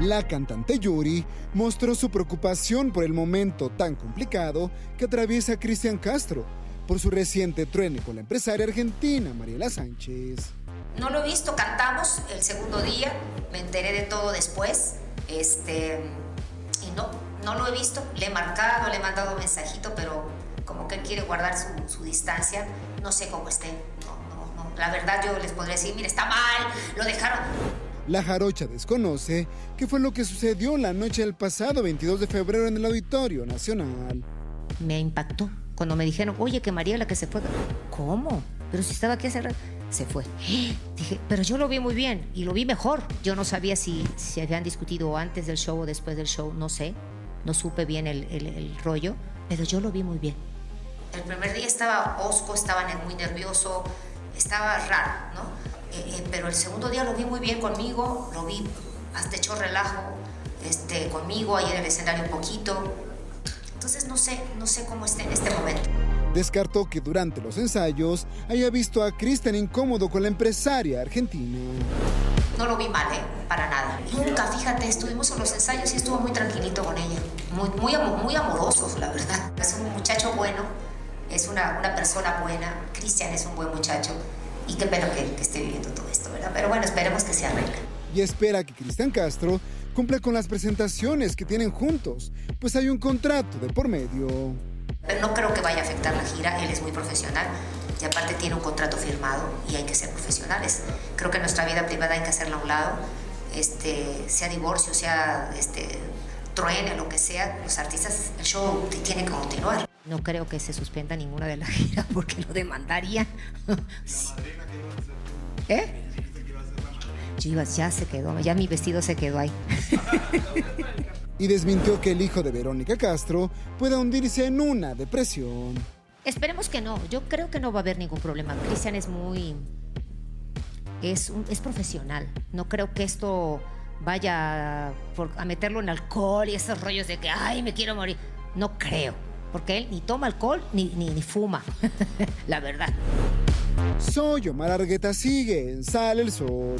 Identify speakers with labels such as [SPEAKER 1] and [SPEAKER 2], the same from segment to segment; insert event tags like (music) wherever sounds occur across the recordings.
[SPEAKER 1] La cantante Yuri mostró su preocupación por el momento tan complicado que atraviesa Cristian Castro por su reciente truene con la empresaria argentina Mariela Sánchez.
[SPEAKER 2] No lo he visto, cantamos el segundo día, me enteré de todo después, este, y no, no lo he visto, le he marcado, le he mandado mensajito, pero como que él quiere guardar su, su distancia, no sé cómo esté, no, no, no. la verdad yo les podría decir, mire, está mal, lo dejaron.
[SPEAKER 1] La jarocha desconoce qué fue lo que sucedió la noche del pasado 22 de febrero en el Auditorio Nacional.
[SPEAKER 2] Me impactó cuando me dijeron, oye, que María la que se fue. ¿Cómo? Pero si estaba aquí hace rato. Se fue. (gasps) Dije, pero yo lo vi muy bien y lo vi mejor. Yo no sabía si, si habían discutido antes del show o después del show, no sé. No supe bien el, el, el rollo, pero yo lo vi muy bien. El primer día estaba osco, estaba muy nervioso, estaba raro, ¿no? Eh, eh, pero el segundo día lo vi muy bien conmigo, lo vi hasta hecho relajo este, conmigo, ahí en el escenario un poquito. Entonces no sé, no sé cómo esté en este momento.
[SPEAKER 1] Descartó que durante los ensayos haya visto a Kristen incómodo con la empresaria argentina.
[SPEAKER 2] No lo vi mal, ¿eh? Para nada. Nunca, fíjate, estuvimos en los ensayos y estuvo muy tranquilito con ella. Muy, muy, muy amoroso, la verdad. Es un muchacho bueno, es una, una persona buena. Cristian es un buen muchacho y qué pena que, que, esté viviendo todo esto, ¿verdad? Pero bueno, esperemos que se arregle.
[SPEAKER 1] Y espera que Cristian Castro cumpla con las presentaciones que tienen juntos, pues hay un contrato de por medio.
[SPEAKER 2] Pero no creo que vaya a afectar la gira, él es muy profesional y aparte tiene un contrato firmado y hay que ser profesionales. Creo que nuestra vida privada hay que hacerla a un lado, este, sea divorcio, sea este, truene, lo que sea, los artistas, el show tiene que continuar. No creo que se suspenda ninguna de las (laughs) giras porque lo demandarían. sí. ¿Eh? Chivas ya se quedó, ya mi vestido se quedó ahí. (laughs)
[SPEAKER 1] y desmintió que el hijo de Verónica Castro pueda hundirse en una depresión.
[SPEAKER 2] Esperemos que no, yo creo que no va a haber ningún problema. Cristian es muy... Es, un, es profesional. No creo que esto vaya por, a meterlo en alcohol y esos rollos de que, ay, me quiero morir. No creo, porque él ni toma alcohol ni, ni, ni fuma, (laughs) la verdad.
[SPEAKER 1] Soy Omar Argueta, sigue en Sale el Sol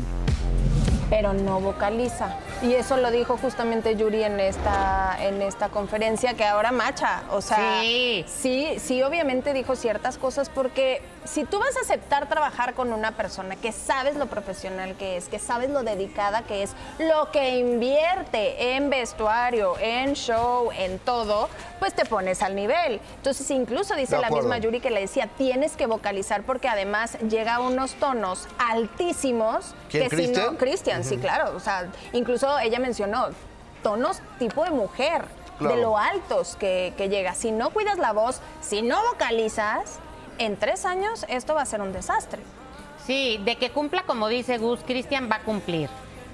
[SPEAKER 3] pero no vocaliza. Y eso lo dijo justamente Yuri en esta, en esta conferencia, que ahora macha. O sea, sí. sí, sí, obviamente dijo ciertas cosas porque si tú vas a aceptar trabajar con una persona que sabes lo profesional que es, que sabes lo dedicada que es, lo que invierte en vestuario, en show, en todo, pues te pones al nivel. Entonces, incluso dice la misma Yuri que le decía, tienes que vocalizar porque además llega a unos tonos altísimos
[SPEAKER 4] que si no,
[SPEAKER 3] Cristian, sí, claro. O sea, incluso ella mencionó tonos tipo de mujer. De lo altos que, que llega. Si no cuidas la voz, si no vocalizas, en tres años esto va a ser un desastre.
[SPEAKER 5] Sí, de que cumpla como dice Gus, Cristian va a cumplir,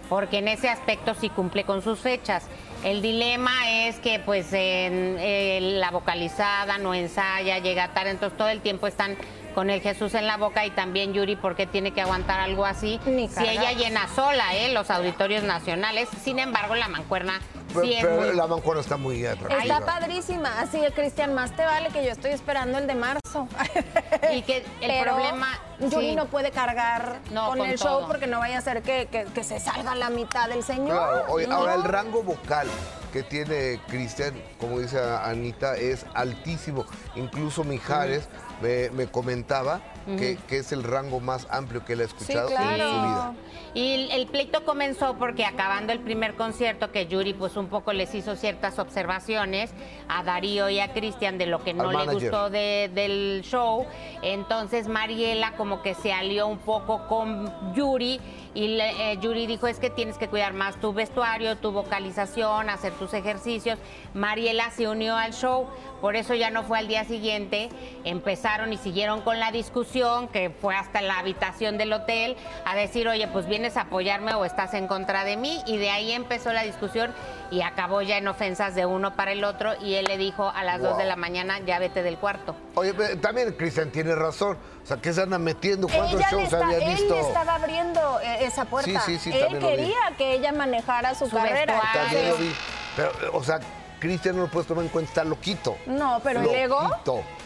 [SPEAKER 5] porque en ese aspecto sí cumple con sus fechas. El dilema es que pues en, la vocalizada no ensaya, llega tarde, entonces todo el tiempo están con el Jesús en la boca y también Yuri, ¿por qué tiene que aguantar algo así? si ella llena sola ¿eh? los auditorios nacionales, sin embargo la mancuerna
[SPEAKER 4] pero, la mancuerna está muy atractiva.
[SPEAKER 3] Está padrísima. Así, Cristian, más te vale que yo estoy esperando el de marzo. (laughs)
[SPEAKER 5] y que el (laughs) problema...
[SPEAKER 3] Yuri no puede cargar con, el show porque no vaya a ser que, que, se salga la mitad del señor.
[SPEAKER 4] Claro, ahora el rango vocal que tiene Cristian, como dice Anita, es altísimo. Incluso Mijares me, comentaba que, es el rango más amplio que él ha escuchado en su vida.
[SPEAKER 5] Y el pleito comenzó porque acabando el primer concierto, que Yuri pues un poco les hizo ciertas observaciones a Darío y a Cristian de lo que no le gustó del show, entonces Mariela como que se alió un poco con Yuri y eh, Yuri dijo es que tienes que cuidar más tu vestuario, tu vocalización, hacer tus ejercicios. Mariela se unió al show, por eso ya no fue al día siguiente, empezaron y siguieron con la discusión, que fue hasta la habitación del hotel, a decir, oye, pues vienes a apoyarme o estás en contra de mí, y de ahí empezó la discusión y acabó ya en ofensas de uno para el otro, y él le dijo a las dos de la mañana, ya vete del cuarto.
[SPEAKER 4] Oye, también Cristian tiene razón, o sea, ¿qué se anda metiendo? ¿Cuántos shows había visto?
[SPEAKER 3] Él estaba abriendo eh, esa puerta. Sí, sí, sí, él quería que ella manejara su, carrera.
[SPEAKER 4] Pero, o sea, Cristian no lo puedes tomar en cuenta, está loquito.
[SPEAKER 3] No, pero el ego.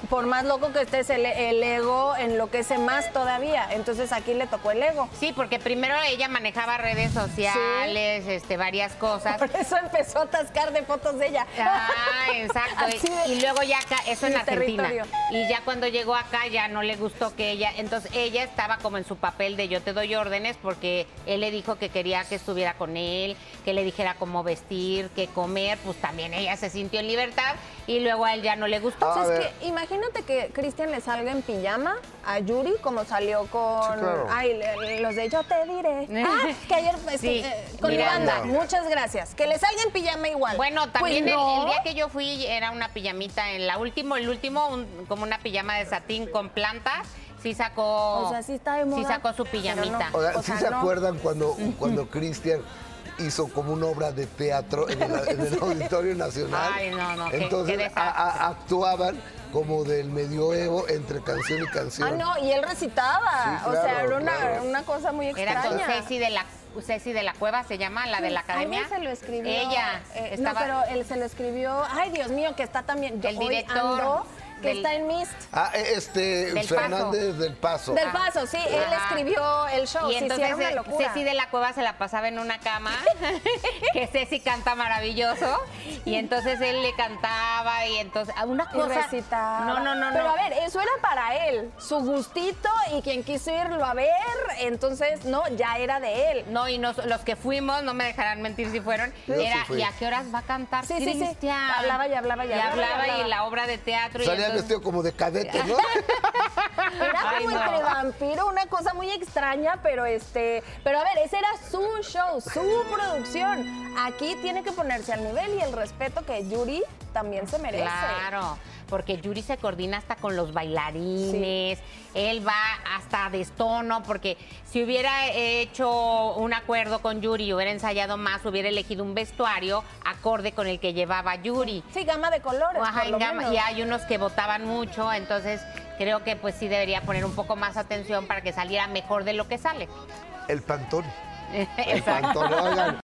[SPEAKER 3] Por más loco que estés, el, el ego enloquece más todavía. Entonces aquí le tocó el ego.
[SPEAKER 5] Sí, porque primero ella manejaba redes sociales, este, varias cosas.
[SPEAKER 3] Por eso empezó a atascar de fotos de ella.
[SPEAKER 5] Ah, exacto. (laughs) y, luego ya acá, eso en Argentina. Y ya cuando llegó acá ya no le gustó que ella, entonces ella estaba como en su papel de yo te doy órdenes porque él le dijo que quería que estuviera con él, que le dijera cómo vestir, qué comer, pues también ella se sintió en libertad y luego a él ya no le gustó.
[SPEAKER 3] es que imagínate que Cristian le salga en pijama a Yuri como salió con ay, los de yo te diré. (laughs) ah, que ayer este, eh, con Miranda. Muchas gracias. Que le salga en pijama igual.
[SPEAKER 5] Bueno, pues también el, día que yo fui era una pijamita en la último, el último como una pijama de satín con plantas sí sacó.
[SPEAKER 3] O sea, sí está de moda.
[SPEAKER 5] Sí sacó su pijamita.
[SPEAKER 4] O sea, ¿sí se acuerdan cuando, cuando Cristian hizo como una obra de teatro en el, (laughs) Auditorio Nacional?
[SPEAKER 5] Ay, no, no.
[SPEAKER 4] Entonces actuaban como del medioevo entre canción y canción.
[SPEAKER 3] Ah, no, y él recitaba. o sea, era una, una, cosa muy extraña.
[SPEAKER 5] Era con Ceci de la Ceci de la Cueva se llama, la de la academia.
[SPEAKER 3] se lo escribió.
[SPEAKER 5] Ella.
[SPEAKER 3] Eh, No, pero él se lo escribió. Ay, Dios mío, que está también.
[SPEAKER 5] El director
[SPEAKER 3] que está en Mist.
[SPEAKER 4] Ah, e, este, Fernández del Paso.
[SPEAKER 3] Del Paso, sí, él escribió el show.
[SPEAKER 5] Y entonces Ceci de la Cueva se la pasaba en una cama, (laughs) que Ceci canta maravilloso, y entonces él le cantaba y entonces una cosa.
[SPEAKER 3] No, no, no, Pero a ver, eso era para él, su gustito y quien quiso irlo a ver, entonces no, ya era de él.
[SPEAKER 5] No, y los que fuimos, no me dejarán mentir si fueron, era ¿y a qué horas va a cantar
[SPEAKER 3] sí, Sí, sí. Hablaba y hablaba y hablaba.
[SPEAKER 5] Y hablaba, y, la obra de teatro.
[SPEAKER 4] Y vestido como de cadete, ¿no? (laughs)
[SPEAKER 3] Era como entre vampiro, una cosa muy extraña, pero este, pero a ver, ese era su show, su producción. Aquí tiene que ponerse al nivel y el respeto que Yuri también se merece.
[SPEAKER 5] Claro porque Yuri se coordina hasta con los bailarines, él va hasta destono, porque si hubiera hecho un acuerdo con Yuri, hubiera ensayado más, hubiera elegido un vestuario acorde con el que llevaba Yuri.
[SPEAKER 3] Sí, gama de colores.
[SPEAKER 5] y hay unos que votaban mucho, entonces creo que pues sí debería poner un poco más atención para que saliera mejor de lo que sale.
[SPEAKER 4] El pantón. (laughs) el pantón,